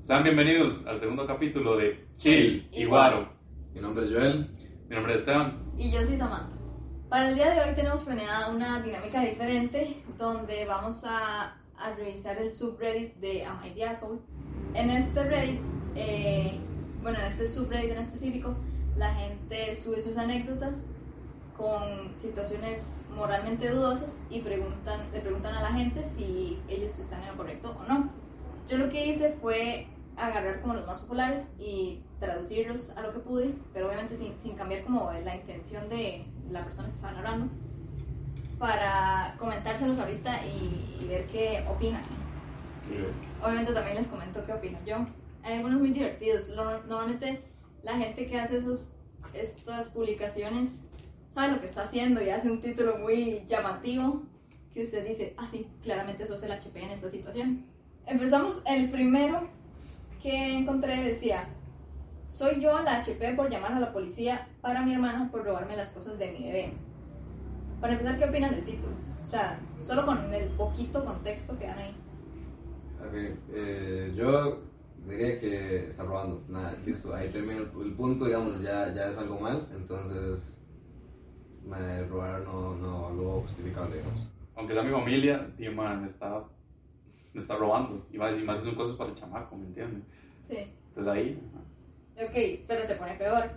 Sean bienvenidos al segundo capítulo de Chill y Guaro. Mi nombre es Joel. Mi nombre es Esteban. Y yo soy Samantha. Para el día de hoy tenemos planeada una dinámica diferente donde vamos a, a revisar el subreddit de Am I the Asshole. En este Reddit, eh, bueno, en este subreddit en específico, la gente sube sus anécdotas con situaciones moralmente dudosas y preguntan, le preguntan a la gente si ellos están en lo correcto o no. Yo lo que hice fue agarrar como los más populares y traducirlos a lo que pude, pero obviamente sin, sin cambiar como la intención de la persona que estaba narrando, para comentárselos ahorita y, y ver qué opinan. Obviamente también les comento qué opino yo. Hay algunos muy divertidos. Normalmente la gente que hace esos, estas publicaciones sabe lo que está haciendo y hace un título muy llamativo que usted dice, ah sí, claramente sos el HP en esta situación. Empezamos, el primero que encontré decía, soy yo la HP por llamar a la policía para mi hermana por robarme las cosas de mi bebé. Para empezar, ¿qué opinan del título? O sea, solo con el poquito contexto que dan ahí. Ok, eh, yo diría que está robando. Nada, listo, ahí termina el, el punto, digamos, ya, ya es algo mal, entonces me robar no, no lo justificable, digamos. Aunque sea mi familia, tío, man, me está, me está robando. Y más, y más son cosas para el chamaco, ¿me entiendes? Sí. Entonces ahí, Ok, pero se pone peor.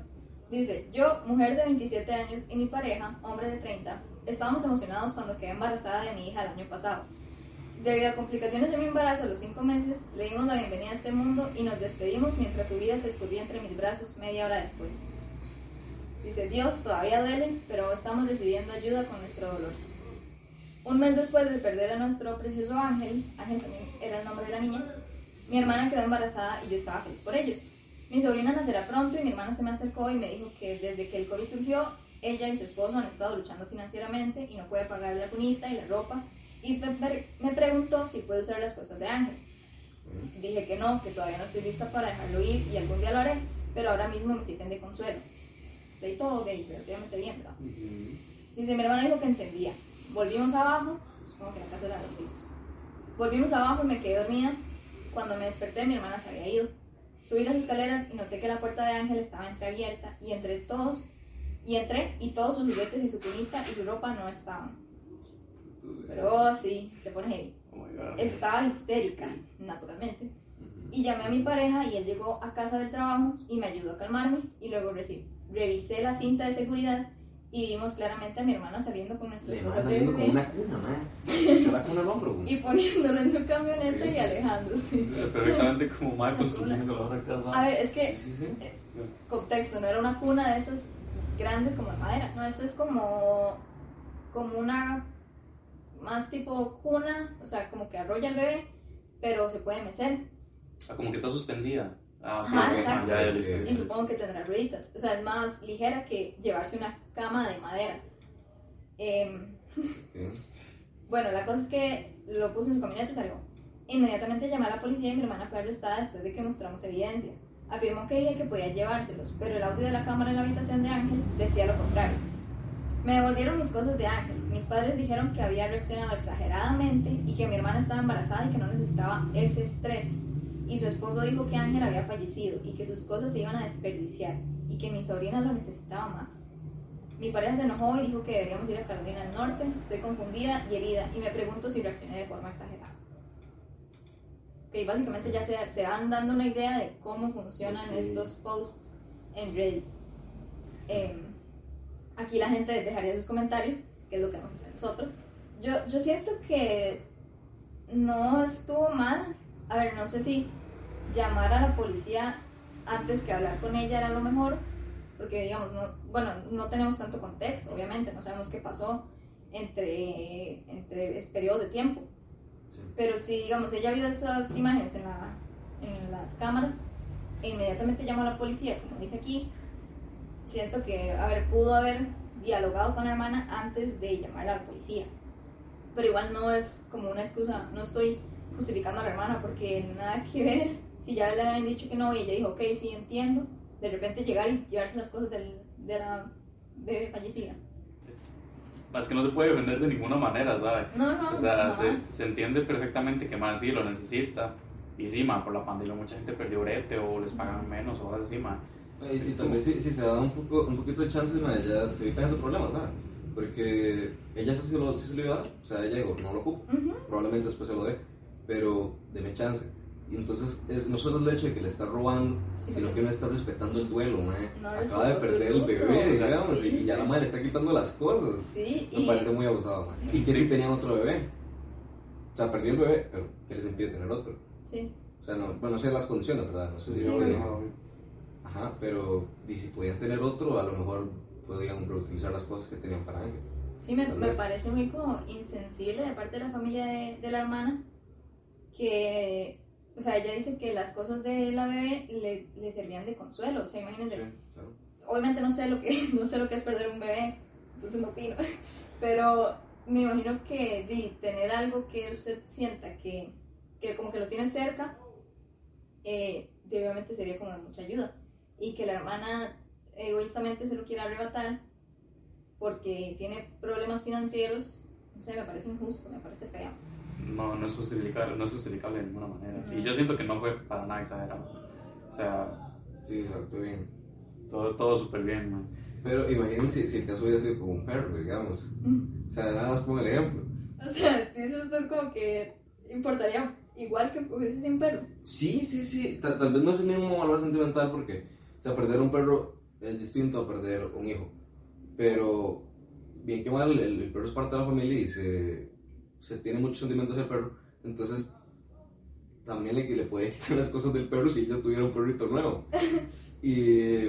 Dice, yo, mujer de 27 años, y mi pareja, hombre de 30, estábamos emocionados cuando quedé embarazada de mi hija el año pasado. Debido a complicaciones de mi embarazo a los 5 meses, le dimos la bienvenida a este mundo y nos despedimos mientras su vida se escurría entre mis brazos media hora después. Dice, Dios, todavía duele, pero estamos recibiendo ayuda con nuestro dolor. Un mes después de perder a nuestro precioso Ángel, Ángel también era el nombre de la niña, mi hermana quedó embarazada y yo estaba feliz por ellos. Mi sobrina nacerá pronto y mi hermana se me acercó y me dijo que desde que el COVID surgió, ella y su esposo han estado luchando financieramente y no puede pagar la cunita y la ropa. Y me, pre- me preguntó si puede usar las cosas de Ángel. Dije que no, que todavía no estoy lista para dejarlo ir y algún día lo haré, pero ahora mismo me sirven de consuelo. Estoy todo gay, relativamente bien, ¿verdad? Dice, mi hermana dijo que entendía. Volvimos abajo, supongo que la casa era de los pisos. Volvimos abajo y me quedé dormida. Cuando me desperté, mi hermana se había ido. Subí las escaleras y noté que la puerta de Ángel estaba entreabierta y entre todos, y entré y todos sus juguetes y su cunita y su ropa no estaban. Pero oh, sí, se pone heavy. oh. Estaba histérica, naturalmente. Y llamé a mi pareja y él llegó a casa del trabajo y me ayudó a calmarme y luego reci- revisé la cinta de seguridad y vimos claramente a mi hermana saliendo con nuestras cosas de saliendo con una cuna, man. Echó la cuna al hombro, y poniéndolo en su camioneta Ok. y alejándose. Perfectamente como mal construyendo la otra casa. A ver, es que Sí, sí, sí. contexto, no era una cuna de esas grandes como de madera, no, esta es como, como una más tipo cuna, o sea, como que arrolla al bebé, pero se puede mecer Ah, como que está suspendida. Ah, ok, Ajá, exacto. ya, ya, listo, Ok. y listo. supongo que tendrá rueditas, o sea, es más ligera que llevarse una cama de madera. Ok. bueno, la cosa es que lo puso en su camioneta y salió. Inmediatamente llamé a la policía y mi hermana fue arrestada después de que mostramos evidencia. Afirmó que dije que podía llevárselos, pero el audio de la cámara en la habitación de Ángel decía lo contrario. Me devolvieron mis cosas de Ángel. Mis padres dijeron que había reaccionado exageradamente y que mi hermana estaba embarazada y que no necesitaba ese estrés. Y su esposo dijo que Ángel había fallecido y que sus cosas se iban a desperdiciar y que mi sobrina lo necesitaba más. Mi pareja se enojó y dijo que deberíamos ir a Carolina del Norte. Estoy confundida y herida y me pregunto si reaccioné de forma exagerada. Ok, básicamente ya se, se van dando una idea de cómo funcionan Ok. estos posts en Reddit. Em, aquí la gente dejaría sus comentarios, que es lo que vamos a hacer nosotros. Yo, yo siento que no estuvo mal. A ver, no sé si llamar a la policía antes que hablar con ella era lo mejor, porque digamos, no, bueno, no tenemos tanto contexto, obviamente, no sabemos qué pasó entre, entre periodos de tiempo. Sí. Pero si, digamos, ella vio esas imágenes en, la, en las cámaras e inmediatamente llamó a la policía, como dice aquí, siento que, a ver, pudo haber dialogado con la hermana antes de llamar a la policía. Pero igual no es como una excusa, no estoy justificando a la hermana porque nada que ver. Si ya le habían dicho que no y ella dijo, ok, sí, entiendo, de repente llegar y llevarse las cosas del, de la bebé fallecida. es que no se puede defender de ninguna manera, ¿sabes? No, no, O sea, se, se entiende perfectamente que más sí lo necesita. Y sí, ma, por la pandemia mucha gente perdió brete o les pagan menos o algo así, ma. Y, y vez si, si se da un, poco, un poquito de chance, ma, ya se evitan esos problemas, ¿sabes? Porque ella sí se lo, sí se lo iba a dar, o sea, ella dijo, no lo ocupo, Ujú. probablemente después se lo dé, pero deme chance. Y entonces es, no solo el hecho de que le está robando, Sí, sino sí. que no está respetando el duelo, ma. No Acaba de perder el bebé, digamos, sí. y ya la madre le está quitando las cosas. Sí, Me y parece muy abusado, ma. Y que si tenían otro bebé. O sea, perdió el bebé, pero ¿qué les impide tener otro? sí, O sea, no, bueno, no sé las condiciones, ¿verdad? No sé si obvio. podía- Ajá, pero y si podían tener otro, a lo mejor podían reutilizar las cosas que tenían para Ángel. sí me, me parece muy como insensible de parte de la familia de, de la hermana que, o sea, ella dice que las cosas de la bebé le, le servían de consuelo, o sea, imagínense, claro. obviamente no sé lo que no sé lo que es perder un bebé entonces no opino. Pero me imagino que di, tener algo que usted sienta que, que como que lo tiene cerca eh, de- obviamente sería como de mucha ayuda. Y que la hermana egoístamente se lo quiera arrebatar porque tiene problemas financieros no sé me parece injusto me parece feo No, no es justificable, no es justificable de ninguna manera. Y yo siento que no fue para nada exagerado. O sea, Sí, exacto, bien. todo, todo súper bien, man. Pero imagínense si el caso hubiera sido como un perro, digamos. O sea, nada más pongo el ejemplo. o sea dice usted como que importaría igual que hubiese sin perro Sí, sí, sí. Tal, tal vez no es el mismo valor sentimental porque, o sea, perder un perro es distinto a perder un hijo. Pero, bien que mal, el, el perro es parte de la familia y se, se tiene muchos sentimientos el perro. Entonces, también le, le podría quitar las cosas del perro si ella tuviera un perrito nuevo. Y,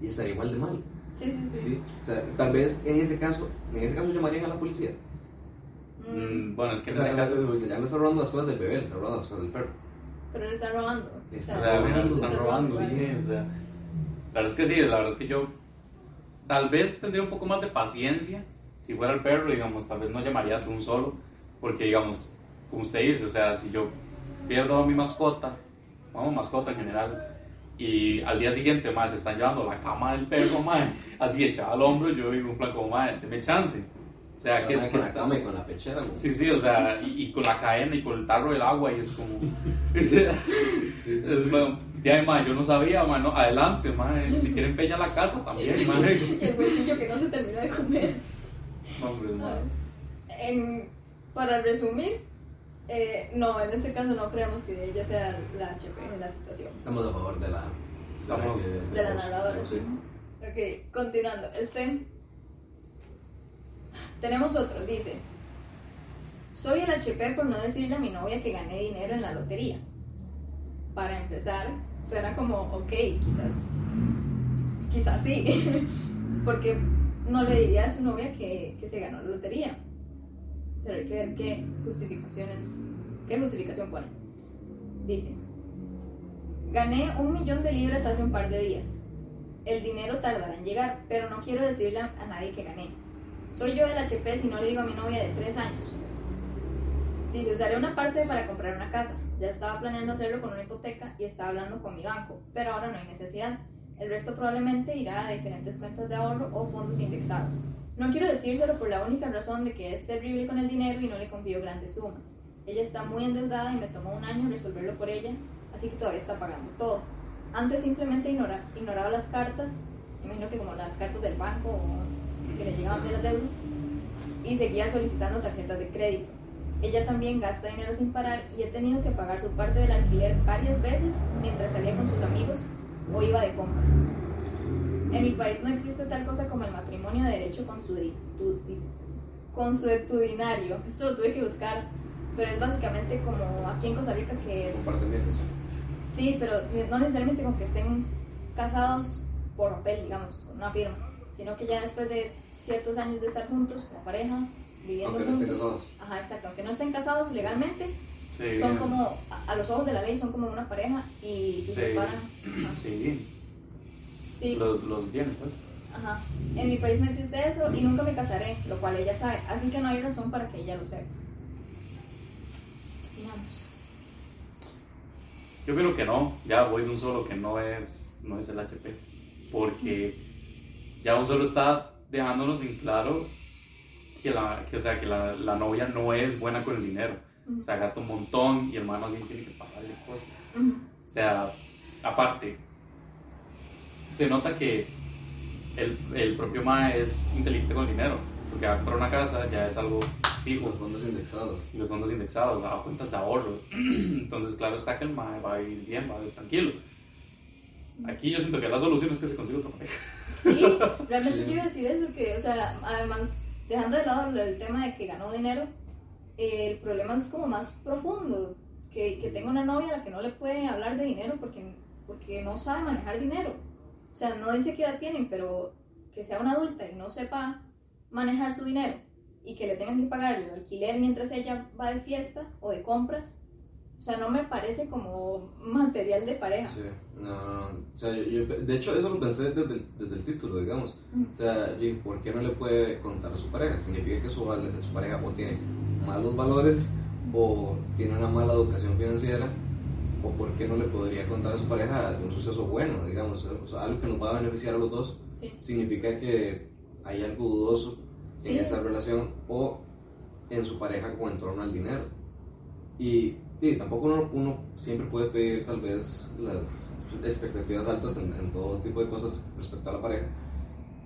y estaría igual de mal. sí sí sí, Sí. O sea, tal vez en ese caso, en ese caso llamarían a la policía. Mm, Mm, bueno, es que O en sea, ese caso. ya le está robando las cosas del bebé, le está robando las cosas del perro. pero le está robando Le está robando, le están está robando, robando, sí, o sea. La verdad es que sí, la verdad es que yo tal vez tendría un poco más de paciencia si fuera el perro, digamos, tal vez no llamaría de un solo, porque digamos, como usted dice, o sea, si yo pierdo a mi mascota, vamos, mascota en general, y al día siguiente, más se están llevando la cama del perro, más así echada al hombro, yo digo un plan como, madre, deme chance. O sea, que es con que la está- cama y con la pechera. güey. Sí, sí, o sea, y, y con la cadena y con el tarro del agua, y es como. es, ma, ya, ma, yo no sabía, ma, no, adelante, ma, si quieren peña la casa también, ma. y el bolsillo que no se terminó de comer. En- para resumir, eh, no, en este caso no creemos que ella sea la HP en la situación. Estamos a favor de la. Estamos- De la narradora. sí. Ok, continuando. Este. Tenemos otro, dice. Soy el HP por no decirle a mi novia que gané dinero en la lotería. Para empezar, suena como, ok, quizás. Quizás sí. Porque no le diría a su novia que, que se ganó la lotería. Pero hay que ver qué justificaciones. ¿Qué justificación pone? Dice. Gané un millón de libras hace un par de días. El dinero tardará en llegar, pero no quiero decirle a, nadie que gané. Soy yo el HP si no le digo a mi novia de tres años. Dice, usaré una parte para comprar una casa. Ya estaba planeando hacerlo con una hipoteca y estaba hablando con mi banco, pero ahora no hay necesidad. El resto probablemente irá a diferentes cuentas de ahorro o fondos indexados. No quiero decírselo por la única razón de que es terrible con el dinero y no le confío grandes sumas. Ella está muy endeudada y me tomó un año resolverlo por ella, así que todavía está pagando todo. Antes simplemente ignora- ignoraba las cartas, imagino que como las cartas del banco o que le llegaban de las deudas, y seguía solicitando tarjetas de crédito. Ella también gasta dinero sin parar y he tenido que pagar su parte del alquiler varias veces mientras salía con sus amigos o iba de compras. En mi país no existe tal cosa como el matrimonio de derecho consuetu- consuetudinario. Esto lo tuve que buscar, pero es básicamente como aquí en Costa Rica que Comparten. Sí, pero no necesariamente con que estén casados por papel, digamos, con una firma, sino que ya después de ciertos años de estar juntos como pareja, viviendo Aunque no estén juntos. casados. Ajá, exacto, aunque no estén casados legalmente, Sí, son como, a, los ojos de la ley, son como una pareja y si se Sí. separan. Sí, Sí, los, los bienes, pues. ajá. En mi país no existe eso y nunca me casaré, lo cual ella sabe, así que no hay razón para que ella lo sepa. Digamos. Yo creo que no, ya voy de un solo que no es, no es el HP, porque ya un solo está dejándonos en claro que, la, que, o sea, que la, la novia no es buena con el dinero. O sea, gasta un montón y el man más bien tiene que pagarle cosas. O sea, aparte, se nota que el, el propio MAE es inteligente con el dinero, porque va a comprar una casa ya es algo fijo, Los fondos indexados. y los fondos indexados, a cuentas de ahorro. Entonces, claro está que el MAE va a vivir bien, va a vivir tranquilo. Aquí yo siento que la solución es que se consiga otra pareja. Sí, realmente Sí. yo iba a decir eso, que, o sea, además, dejando de lado el tema de que ganó dinero, el problema es como más profundo, que, que tenga una novia a la que no le puede hablar de dinero porque, porque no sabe manejar dinero. O sea, no dice qué edad tienen, pero que sea una adulta y no sepa manejar su dinero y que le tengan que pagar el alquiler mientras ella va de fiesta o de compras. O sea, no me parece como material de pareja. Sí, no, no. O sea, yo, yo- de hecho, eso lo pensé desde el, desde el título, digamos. O sea, ¿por qué no le puede contar a su pareja? Significa que su, su pareja o tiene malos valores o tiene una mala educación financiera o por qué no le podría contar a su pareja de un suceso bueno, digamos, o sea, algo que nos va a beneficiar a los dos. Sí. Significa que hay algo dudoso Sí. en esa relación o en su pareja con en torno al dinero. Y, y tampoco uno, uno siempre puede pedir tal vez las expectativas altas en, en todo tipo de cosas respecto a la pareja,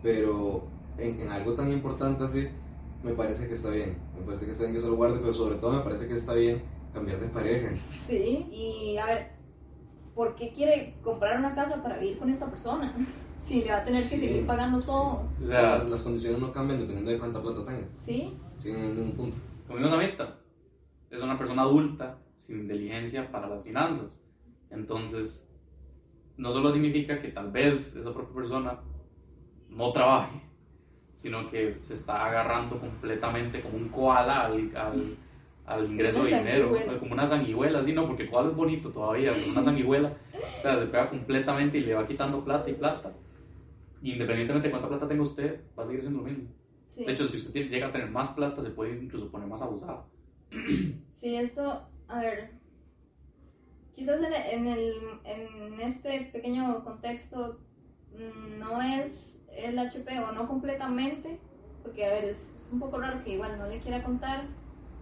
pero en, en algo tan importante así, me parece que está bien. Me parece que está bien que se lo guarde, pero sobre todo me parece que está bien cambiar de pareja. Sí, y a ver, ¿por qué quiere comprar una casa para vivir con esta persona? Si le va a tener que Sí, seguir pagando todo. O O sea, las, las condiciones no cambian dependiendo de cuánta plata tenga. Sí, Siguen en un punto. como digo Samita, es una persona adulta sin inteligencia para las finanzas. Entonces, no solo significa que tal vez esa propia persona no trabaje, sino que se está agarrando completamente como un koala al, al, al ingreso de dinero, como una sanguijuela, sí, no, porque koala es bonito todavía, pero una sanguijuela, o sea, se pega completamente y le va quitando plata y plata. Independientemente de cuánta plata tenga usted, va a seguir siendo lo mismo. sí. De hecho, si usted tiene- llega a tener más plata, se puede incluso poner más abusado. Sí, esto, a ver, quizás en, en, el, en este pequeño contexto mm, no es el HP o no completamente, porque a ver, es, es un poco raro que igual no le quiera contar,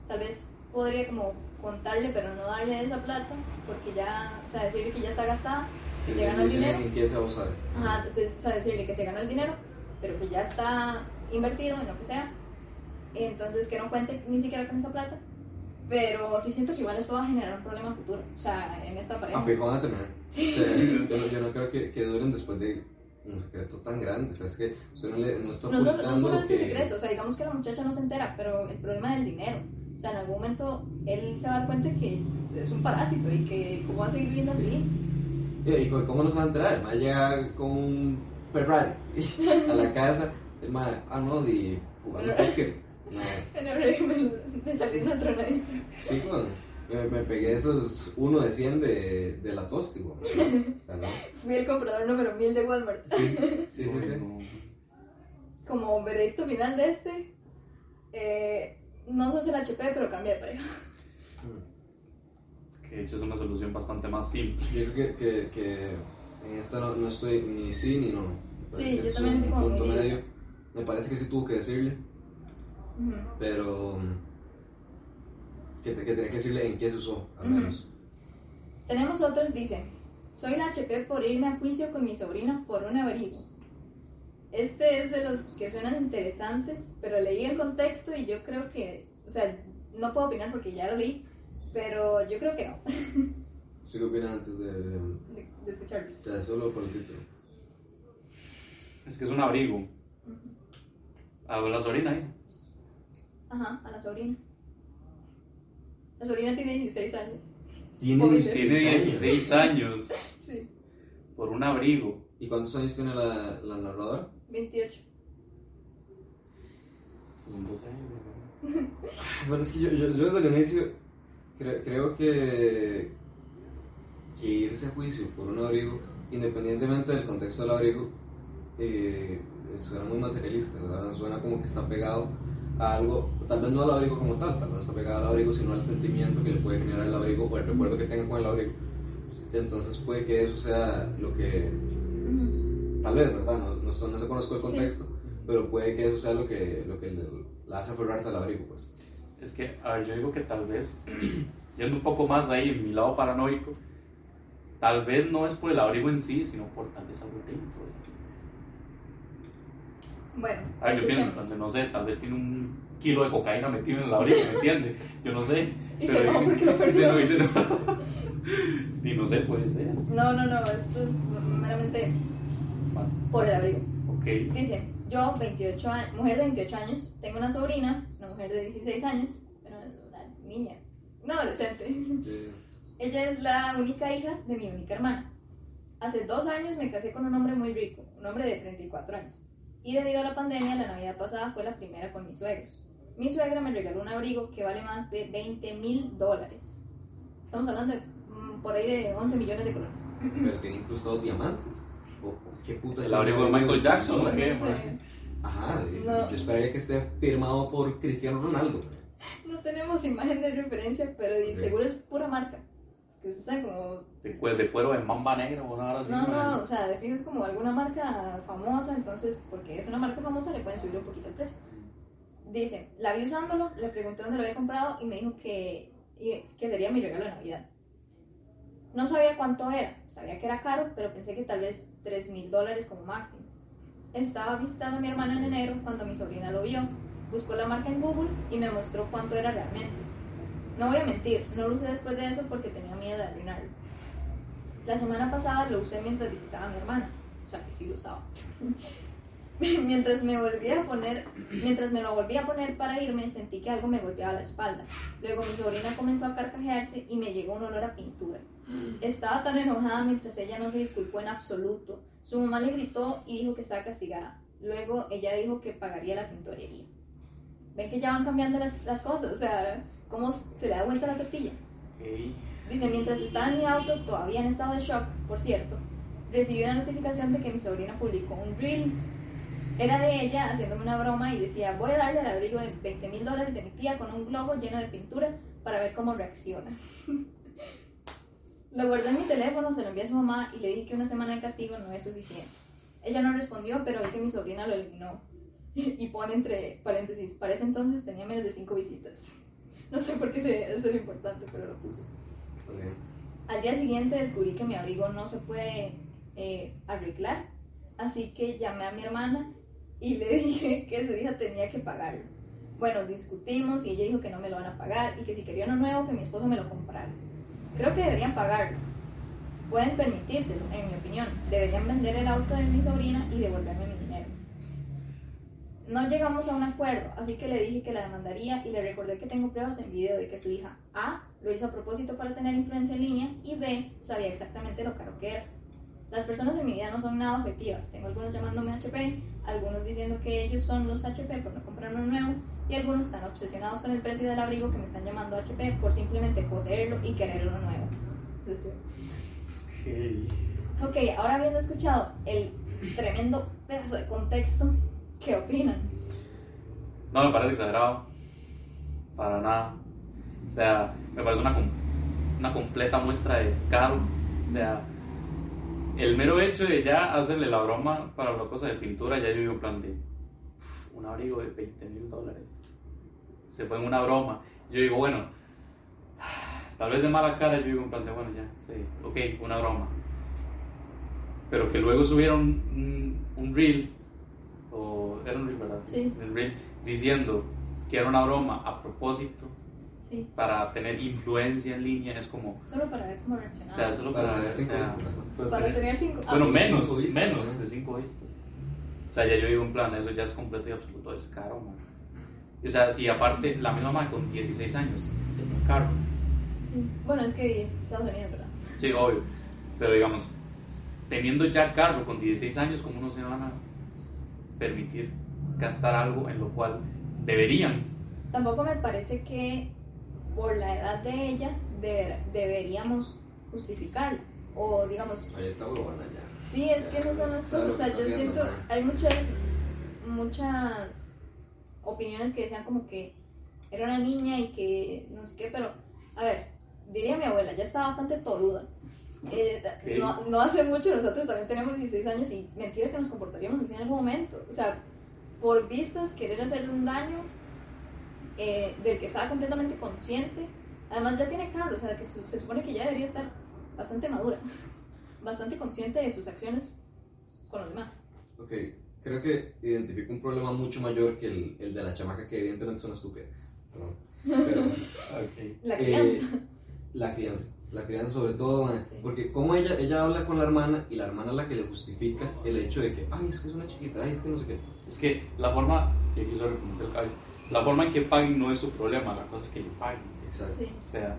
tal vez podría como contarle pero no darle esa plata, porque ya, o sea, decirle que ya está gastada, que Sí, se ganó el dinero. va a usar. Ajá, o sea, decirle que se ganó el dinero, pero que ya está invertido en lo que sea. Entonces, que no cuente ni siquiera con esa plata. Pero sí siento que igual esto va a generar un problema futuro. O sea, en esta pareja. A fijo van a terminar. Sí. O sea, yo, no, yo no creo que, que duren después de un secreto tan grande. O sea, es que usted no, le, no está No solo, no solo lo ese que- secreto, o sea, digamos que la muchacha no se entera, pero el problema del dinero. O sea, en algún momento él se va a dar cuenta que es un parásito y que cómo va a seguir viviendo así. ¿Y, y cómo nos va a enterar? El man llega con un Ferrari a la casa. El man, ah, no, de jugando póker. No, Me, salió una tronadita. sí, con, me, me pegué esos 1 de 100 de, de la Tóstigo. O sea, no. Fui el comprador número 1000 de Walmart. Sí, sí, sí. Sí. no. Como veredicto final de este, eh, no sos el HP, pero cambia de pareja. Que de hecho es una solución bastante más simple. Yo creo que, que, que en esta no, no estoy ni sí ni no. Sí, yo también soy como punto medio. Me parece que sí tuvo que decirle, Ujú. pero que, te- que tenía que decirle en qué se usó, al menos. Tenemos otros, dicen, soy la HP por irme a juicio con mi sobrina por un abrigo. Este es de los que suenan interesantes, pero leí el contexto y yo creo que, o sea, no puedo opinar porque ya lo leí, pero yo creo que no, ¿Sí qué opinas antes de, de, de, de escucharlo. o sea, solo por el título? Es que es un abrigo. A la sobrina ahí. Ajá, a la sobrina. La sobrina tiene 16 años. Tiene Spoiler. Tiene 16 años Sí, por un abrigo. ¿Y cuántos años tiene la, la narradora? 28. Son 12 años. Bueno, es que yo, yo, yo desde el inicio cre- creo que, que irse a juicio por un abrigo, independientemente del contexto del abrigo, eh, suena muy materialista, ¿verdad? suena como que está pegado a algo, tal vez no al abrigo como tal, tal vez no está pegado al abrigo, sino al sentimiento que le puede generar el abrigo o el recuerdo que tenga con el abrigo. Entonces puede que eso sea lo que, Ujú. tal vez, ¿verdad? No, no, no se conozco el Sí. contexto, pero puede que eso sea lo que, lo que le- la hace aferrarse al abrigo, pues. Es que, a ver, yo digo que tal vez, yendo un poco más ahí en mi lado paranoico, tal vez no es por el abrigo en sí, sino por tal vez algo dentro. Bueno, A ver, yo pienso, entonces, no sé, tal vez tiene un kilo de cocaína metido en el abrigo, ¿me entiende? Yo no sé. Y se va porque lo perdió. no- y se no- Y no sé, puede ser. No, no, no, esto es meramente por el abrigo. Ok. Dice, yo, 28 años, mujer de 28 años, tengo una sobrina, una mujer de 16 años, pero una niña, una adolescente. Sí. Ella es la única hija de mi única hermana. Hace dos años me casé con un hombre muy rico, un hombre de 34 años. Y debido a la pandemia, la Navidad pasada fue la primera con mis suegros. Mi suegra me regaló un abrigo que vale más de 20 mil dólares. Estamos hablando de mm, por ahí de 11 millones de colores. Pero tiene incrustados diamantes. ¿Qué puta El abrigo de Michael Jackson, ¿o qué? Ajá, eh, No. yo esperaría que esté firmado por Cristiano Ronaldo. No tenemos imagen de referencia, pero seguro es pura marca. Que se sabe como. De, cue- de cuero de mamba negra o una hora. No, no, no, o sea, de fijo es como alguna marca famosa, entonces, porque es una marca famosa, le pueden subir un poquito el precio. Dice, la vi usándolo, le pregunté dónde lo había comprado y me dijo que, que sería mi regalo de Navidad. No sabía cuánto era, sabía que era caro, pero pensé que tal vez 3 mil dólares como máximo. Estaba visitando a mi hermana en enero cuando mi sobrina lo vio. Buscó la marca en Google y me mostró cuánto era realmente. No voy a mentir, no lo usé después de eso porque tenía miedo de arruinarlo. La semana pasada lo usé mientras visitaba a mi hermana, o sea que sí lo usaba. mientras me volvía a poner, mientras me lo volvía a poner para irme, sentí que algo me golpeaba la espalda. Luego mi sobrina comenzó a carcajearse y me llegó un olor a pintura. Estaba tan enojada mientras ella no se disculpó en absoluto. Su mamá le gritó y dijo que estaba castigada. Luego ella dijo que pagaría la tintorería. Ven que ya van cambiando las, las cosas, o sea, cómo se le da vuelta la tortilla. Ok. Dice, mientras estaba en mi auto, todavía en estado de shock, por cierto, recibí una notificación de que mi sobrina publicó un reel. Era de ella haciéndome una broma y decía, voy a darle al abrigo de 20 mil dólares de mi tía con un globo lleno de pintura para ver cómo reacciona. lo guardé en mi teléfono, se lo envié a su mamá y le dije que una semana de castigo no es suficiente. Ella no respondió, pero vi que mi sobrina lo eliminó. Y pone entre paréntesis, para ese entonces tenía menos de 5 visitas. No sé por qué se- eso era importante, pero lo puse. Al día siguiente descubrí que mi abrigo no se puede eh, arreglar, así que llamé a mi hermana y le dije que su hija tenía que pagarlo. Bueno, discutimos y ella dijo que no me lo van a pagar y que si quería uno nuevo que mi esposo me lo comprara. Creo que deberían pagarlo. Pueden permitírselo, en mi opinión. Deberían vender el auto de mi sobrina y devolverme mi. No llegamos a un acuerdo, así que le dije que la demandaría y le recordé que tengo pruebas en video de que su hija A lo hizo a propósito para tener influencia en línea y B sabía exactamente lo caro que era. Las personas en mi vida no son nada objetivas. Tengo algunos llamándome HP, algunos diciendo que ellos son los HP por no comprar uno nuevo y algunos están obsesionados con el precio del abrigo que me están llamando HP por simplemente poseerlo y querer uno nuevo. Ok. Ok, ahora habiendo escuchado el tremendo pedazo de contexto, ¿qué opinan? No me parece exagerado. Para nada. O sea, me parece una, una completa muestra de descaro. O sea, el mero hecho de ya hacerle la broma para una cosa de pintura, ya yo digo en plan de "Uf, un abrigo de 20 mil dólares. Se fue en una broma. Yo digo, bueno, tal vez de mala cara, yo digo en plan de, bueno, ya, sí, ok, una broma. Pero que luego subieron un, un reel, era un reel, ¿verdad? Sí. El reel, diciendo que era una broma a propósito Sí, para tener influencia en línea, es como, solo para ver cómo o reaccionaba. sea, solo Para para, tener o cinco sea, vistas, para para tener- tener cinco... ah, bueno, de menos, cinco vistas, menos ¿no? de cinco vistas. O sea, ya yo digo en plan, eso ya es completo y absoluto descaro, man. O sea, si aparte la misma mamá con 16 años, es muy caro. sí. Bueno, es que Estados Unidos, ¿verdad? Sí, obvio. Pero digamos, teniendo ya carro con 16 años, ¿cómo no se van a permitir gastar algo en lo cual deberían? Tampoco me parece que por la edad de ella deber- deberíamos justificarla. O digamos, Ahí está huevona ya. sí, es que esas son las cosas. O sea, yo haciendo, siento, ¿no? hay muchas, muchas opiniones que decían como que era una niña y que no sé qué, pero a ver, diría mi abuela, ya está bastante toluda. Eh, no, no hace mucho nosotros también tenemos 16 años y mentira que nos comportaríamos así en algún momento. O sea, por vistas, querer hacerle un daño, eh, del que estaba completamente consciente. Además ya tiene carro, o sea, que se, se supone que ya debería estar bastante madura, bastante consciente de sus acciones con los demás. Ok, creo que identifico un problema mucho mayor que el, el de la chamaca que evidentemente es una estúpida. Perdón. Pero Ok. La Eh, crianza. la crianza. La crianza sobre todo, mae, Sí. porque como ella, ella habla con la hermana y la hermana es la que le justifica el hecho de que, ay, es que es una chiquita, ay, es que no sé qué. Es que la forma, y aquí solo la forma en que paguen no es su problema, la cosa es que le paguen. Exacto. Sí. O sea,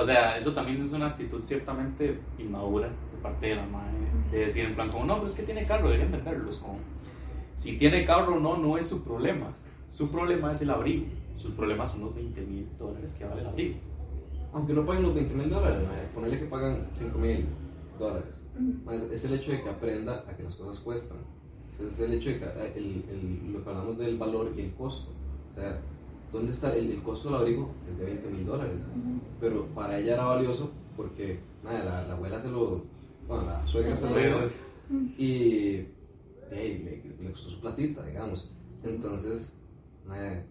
o sea, eso también es una actitud ciertamente inmadura de parte de la madre, de decir en plan como, no, pues es que tiene carro, deberían venderlo. Es como, si tiene carro o no, no es su problema. Su problema es el abrigo. Sus problemas son los 20 mil dólares que vale el abrigo. Aunque no paguen los 20 mil dólares, ponerle que pagan 5 mil dólares. Es, el hecho de que aprenda a que las cosas cuestan. O sea, Es el hecho de que eh, el, el- lo que hablamos del valor y el costo. O sea, ¿dónde está el, el costo del abrigo? Es de 20 mil dólares. Pero para ella era valioso porque nada, la, la abuela se lo. Bueno, la suegra se lo dio y hey, le, le costó su platita, digamos. Entonces, mae,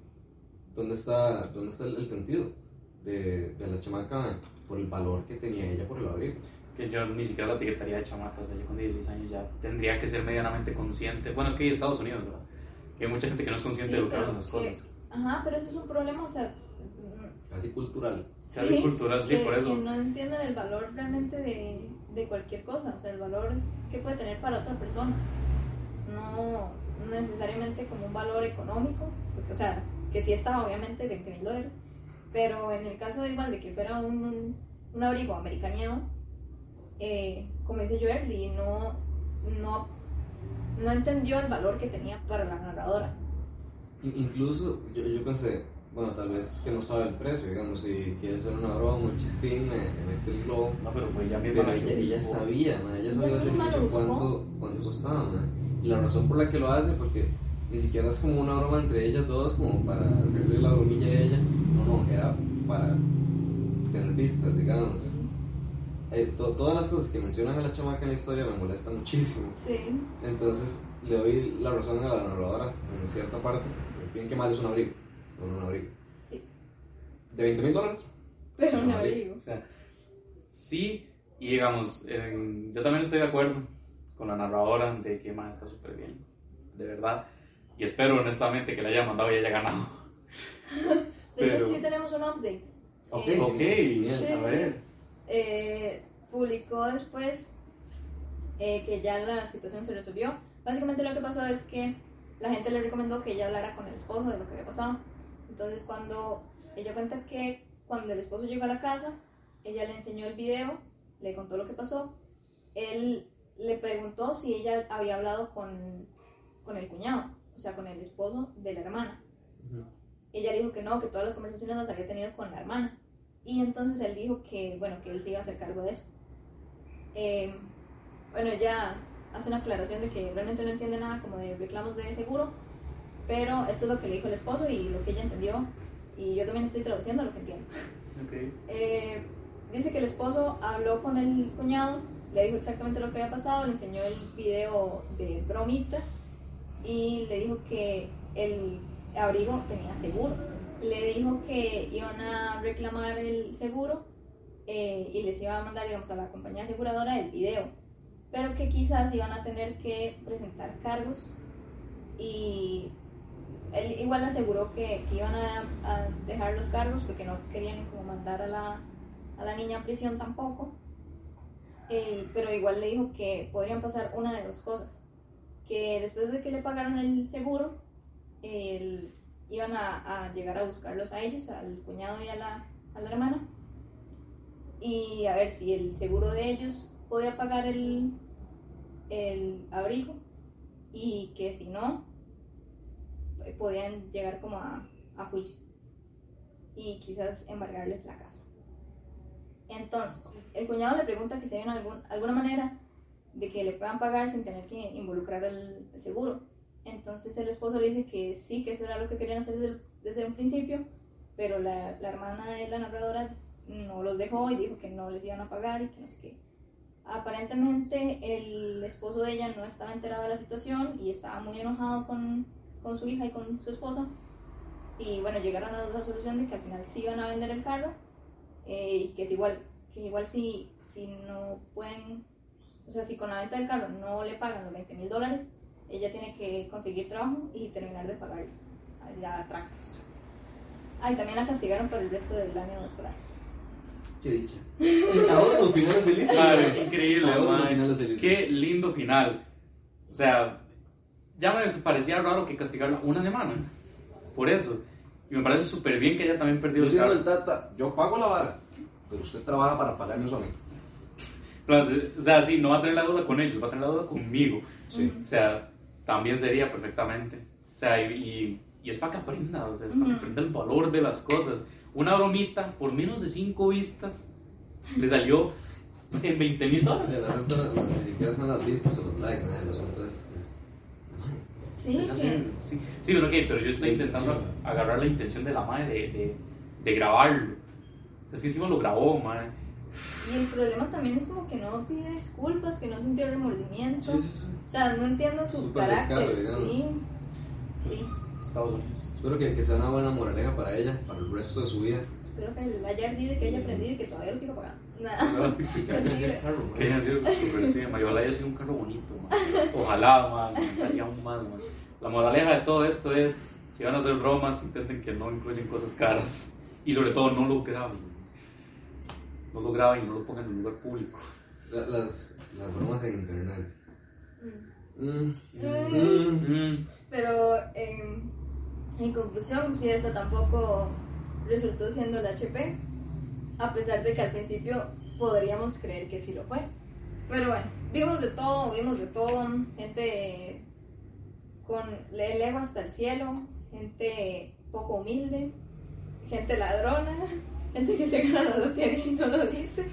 ¿dónde está, dónde está el, el sentido de, de la chamaca por el valor que tenía ella por el abrigo? que yo ni siquiera la etiquetaría de chamaca, o sea, yo con 16 años ya tendría que ser medianamente consciente. Bueno, es que hay Estados Unidos, ¿verdad? Que hay mucha gente que no es consciente Sí, de lo que hablan las cosas. Ajá, pero eso es un problema, o sea, mm, Casi cultural. Casi cultural, sí, que- por eso. Que no entienden el valor realmente de, de cualquier cosa, o sea, el valor que puede tener para otra persona. No necesariamente como un valor económico, porque, o sea, que sí está obviamente 20 mil dólares, pero en el caso de igual de que fuera un, un abrigo americaneado, eh, como dice Joerly, no, no, no entendió el valor que tenía para la narradora. In- Incluso yo, yo pensé, bueno, tal vez que no sabe el precio, digamos, si quiere hacer una broma, un chistín, me, me mete el globo. No, pero fue ella misma Pero ella, ella sabía, ma, ella sabía buscó. cuánto, cuánto costaba. ma. Y la razón por la que lo hace, porque ni siquiera es como una broma entre ellas dos, como para hacerle la bromilla a ella. No, no, era para tener vistas, digamos. Eh, to- todas las cosas que mencionan a la chamaca en la historia me molestan muchísimo. Sí, Entonces le doy la razón a la narradora en cierta parte. Bien que mal es un abrigo, un abrigo. sí, ¿De 20 mil dólares? pero Es un abrigo. abrigo. O sea, sí, y digamos, yo también estoy de acuerdo con la narradora de que más está súper bien, de verdad. Y espero honestamente que le haya mandado y haya ganado. De hecho, Pero- sí tenemos un update. Ok, Eh, Ok. Sí, a sí, ver. eh, publicó después eh, que ya la situación se resolvió. Básicamente lo que pasó es que la gente le recomendó que ella hablara con el esposo de lo que había pasado. Entonces cuando ella cuenta que cuando el esposo llegó a la casa, ella le enseñó el video, le contó lo que pasó. Él le preguntó si ella había hablado con, con el cuñado, o sea, con el esposo de la hermana. Ella dijo que no, que todas las conversaciones las había tenido con la hermana. Y entonces él dijo que, bueno, que él se iba a hacer cargo de eso. Eh, bueno, ella hace una aclaración de que realmente no entiende nada como de reclamos de seguro, pero esto es lo que le dijo el esposo y lo que ella entendió. Y yo también estoy traduciendo lo que entiendo. Ok. Eh, dice que el esposo habló con el cuñado, le dijo exactamente lo que había pasado, le enseñó el video de bromita y le dijo que el abrigo tenía seguro. Le dijo que iban a reclamar el seguro eh, y les iba a mandar, digamos, a la compañía aseguradora el video, pero que quizás iban a tener que presentar cargos y él igual aseguró que, que iban a, a dejar los cargos porque no querían como mandar a la, a la niña a prisión tampoco. Eh, pero igual le dijo que podrían pasar una de dos cosas. Que después de que le pagaron el seguro, el- iban a, a llegar a buscarlos a ellos, al cuñado y a la, a la hermana. Y a ver si el seguro de ellos podía pagar el, el abrigo y que si no, eh, podían llegar como a, a juicio y quizás embargarles la casa. Entonces, el cuñado le pregunta que si hay una- algún- alguna manera de que le puedan pagar sin tener que involucrar al, al seguro. Entonces el esposo le dice que sí, que eso era lo que querían hacer desde, desde un principio, pero la, la hermana de la narradora no los dejó y dijo que no les iban a pagar y que no sé qué. Aparentemente el esposo de ella no estaba enterado de la situación y estaba muy enojado con, con su hija y con su esposa. Y bueno, llegaron a la solución de que al final sí iban a vender el carro eh, y que es igual, que igual si, si no pueden, o sea, si con la venta del carro no le pagan los 20 mil dólares, ella tiene que conseguir trabajo y terminar de pagar ya tractos. Ah, y también la castigaron por el resto del año escolar. Qué dicha. Ahora los finales felices. Madre, increíble, madre. finales felices. Qué lindo final. O sea, ya me parecía raro que castigarla una semana. Por eso. Y me parece súper bien que ella también perdió Yo el el tata, yo pago la vara, pero usted trabaja para pagarme eso a mí. O sea, sí, no va a tener la duda con ellos, va a tener la duda conmigo. Sí. O sea, también sería perfectamente. O sea, y, y, y es para que aprenda, o sea, es para que aprenda el valor de las cosas. Una bromita por menos de 5 vistas le salió en 20 mil dólares. El asunto no- ni siquiera son las vistas o los likes, ¿no? el asunto es. es- Sí, Es que, así, sí, sí, pero, ok, pero yo estoy La intentando intención. agarrar la intención de la madre de, de, de grabarlo. O sea, es que encima lo grabó, madre. Y el problema también es como que no pide disculpas, que no sintió remordimiento. Sí, sí, sí. O sea, no entiendo su Súper carácter, descaro, sí. Sí. Estados Unidos. Espero que, que sea una buena moraleja para ella, para el resto de su vida. Espero que le haya ardido y que haya aprendido y que todavía lo siga pagando. Nada. Y que el carro, Que haya y ojalá haya sido un carro bonito, ma. Ojalá, man, me encantaría aún más, man. La moraleja de todo esto es, si van a hacer bromas, intenten que no incluyan cosas caras. Y sobre todo, no lo graben. No lo graben y no lo pongan en un lugar público. La- las, las bromas en internet. Mm. Mm, Mm. Pero en, en conclusión, si esta tampoco resultó siendo el HP, a pesar de que al principio podríamos creer que sí lo fue. Pero bueno, vimos de todo, vimos de todo, gente con el ego hasta el cielo, gente poco humilde, gente ladrona, gente que se gana la lotería y no lo dice.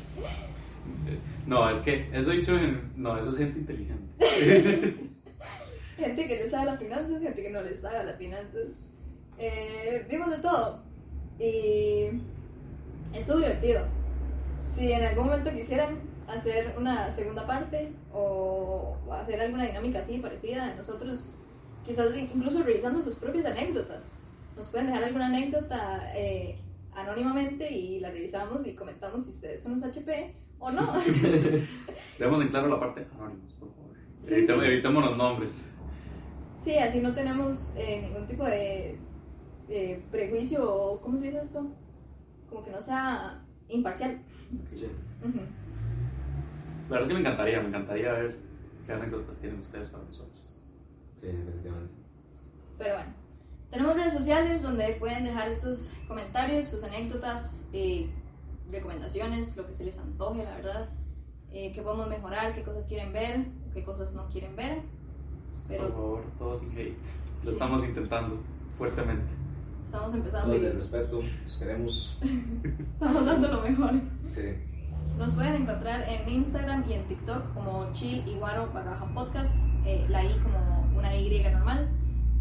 No, es que eso dicho en... No, eso es gente inteligente. gente que le sabe las finanzas, gente que no le sabe las finanzas. Eh, vimos de todo. Y estuvo divertido. Si en algún momento quisieran hacer una segunda parte o hacer alguna dinámica así parecida, nosotros quizás incluso revisando sus propias anécdotas. Nos pueden dejar alguna anécdota eh, anónimamente y la revisamos y comentamos si ustedes son los HP o no. Debemos en claro la parte anónimos, por favor. Sí, Evitemos, sí. evitemos los nombres. Sí, así no tenemos eh, ningún tipo de, de prejuicio o, ¿cómo se dice esto? Como que no sea imparcial. Sí. Ujú. La verdad es que me encantaría, me encantaría ver qué anécdotas tienen ustedes para nosotros. Sí, definitivamente. Pero bueno, tenemos redes sociales donde pueden dejar estos comentarios, sus anécdotas, eh, recomendaciones, lo que se les antoje, la verdad. Eh, qué podemos mejorar, qué cosas quieren ver, qué cosas no quieren ver. Por Pero favor, todos sin hate. Lo Sí. estamos intentando fuertemente. estamos empezando Todos y de respeto, los queremos. estamos dando lo mejor. Sí. Nos pueden encontrar en Instagram y en TikTok como chill y guaro barra podcast, eh, la i como una y normal,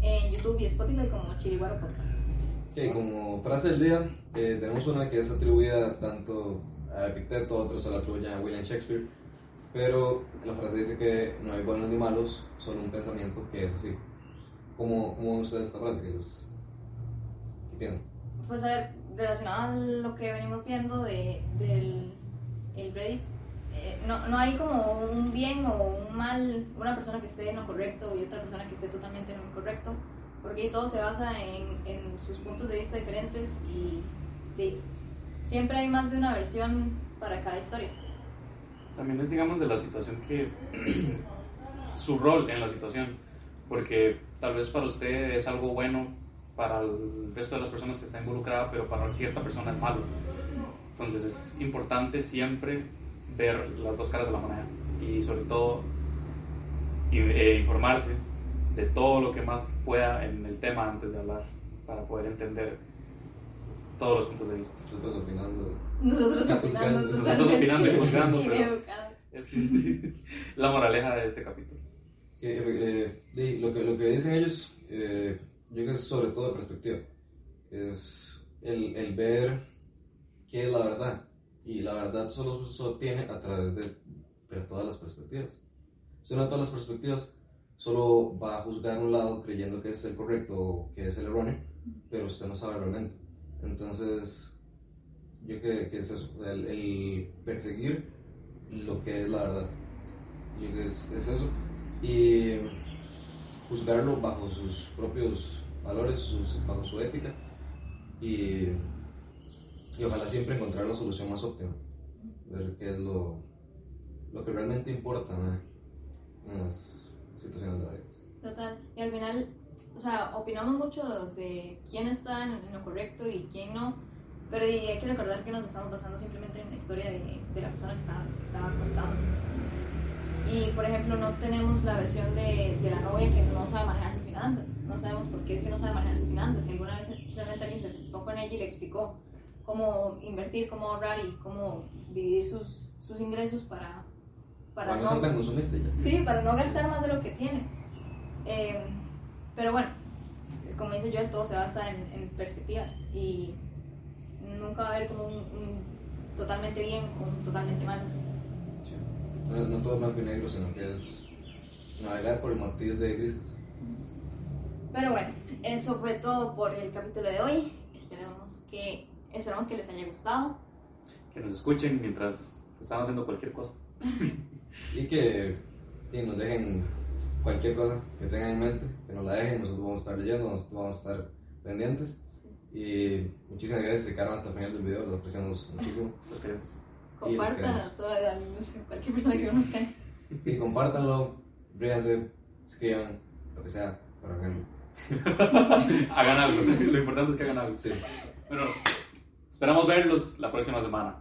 en YouTube y Spotify como chill y guaro podcast. Ok, como frase del día, eh, tenemos una que es atribuida tanto a Epicteto, otros se la atribuyen a William Shakespeare, pero la frase dice que no hay buenos ni malos, solo un pensamiento que es así. ¿Cómo, cómo ustedes esta frase? ¿Qué, es, ¿Qué? Pues a ver, relacionado a lo que venimos viendo de, del el Reddit, eh, no, no hay como un bien o un mal, una persona que esté en lo correcto y otra persona que esté totalmente en lo incorrecto, porque todo se basa en, en sus puntos de vista diferentes y siempre hay más de una versión para cada historia. También es, digamos, de la situación que. su rol en la situación. Porque tal vez para usted es algo bueno, para el resto de las personas que está involucrada, pero para cierta persona es malo. Entonces es importante siempre ver las dos caras de la moneda y sobre todo y, eh, informarse de todo lo que más pueda en el tema antes de hablar para poder entender todos los puntos de vista. Nosotros opinando. Nosotros opinando nosotros opinando y juzgando, pero-. Es la moraleja de este capítulo. Que, eh, di- lo, que, lo que dicen ellos, eh, yo creo que es sobre todo de perspectiva. Es el, el ver qué es la verdad. Y la verdad solo se obtiene a través de ver todas las perspectivas. Si de todas las perspectivas solo va a juzgar un lado creyendo que es el correcto o que es el erróneo, pero usted no sabe realmente. Entonces, yo creo que es eso, el, perseguir lo que es la verdad. Yo creo que es, es eso. Y juzgarlo bajo sus propios valores, bajo su ética. Y, y ojalá siempre encontrar la solución más óptima. Ver qué es lo, lo que realmente importa ¿no? en las situaciones de la vida. Total. Y al final, o sea, opinamos mucho de quién está en, lo correcto y quién no, pero hay que recordar que nos estamos basando simplemente en la historia de, de la persona que estaba, que estaba contando. Y, por ejemplo, no tenemos la versión de, de la novia que no sabe manejar sus finanzas. No sabemos por qué es que no sabe manejar sus finanzas. Si alguna vez realmente alguien se sentó con ella y le explicó cómo invertir, cómo ahorrar y cómo dividir sus, sus ingresos para, para Para no. Sí, para no gastar más de lo que tiene. Eh, pero bueno, como dice Joel, todo se basa en, en perspectiva y nunca va a haber como un, un totalmente bien o un totalmente mal. Sí. No, no todo es blanco y negro, sino que es navegar por el matiz de grises. Pero bueno, eso fue todo por el capítulo de hoy. Esperamos que, esperamos que les haya gustado. Que nos escuchen mientras están haciendo cualquier cosa. Y que y nos dejen cualquier cosa que tengan en mente, que nos la dejen, nosotros vamos a estar leyendo, nosotros vamos a estar pendientes. Y muchísimas gracias, se quedaron hasta el final del video, lo apreciamos muchísimo. Los queremos. Los Compartan a toda la, cualquier persona que conozcan. Y compártanlo, ríanse, escriban, lo que sea, para verlo. hagan algo. Lo importante es que hagan algo. Sí. Bueno, esperamos verlos la próxima semana.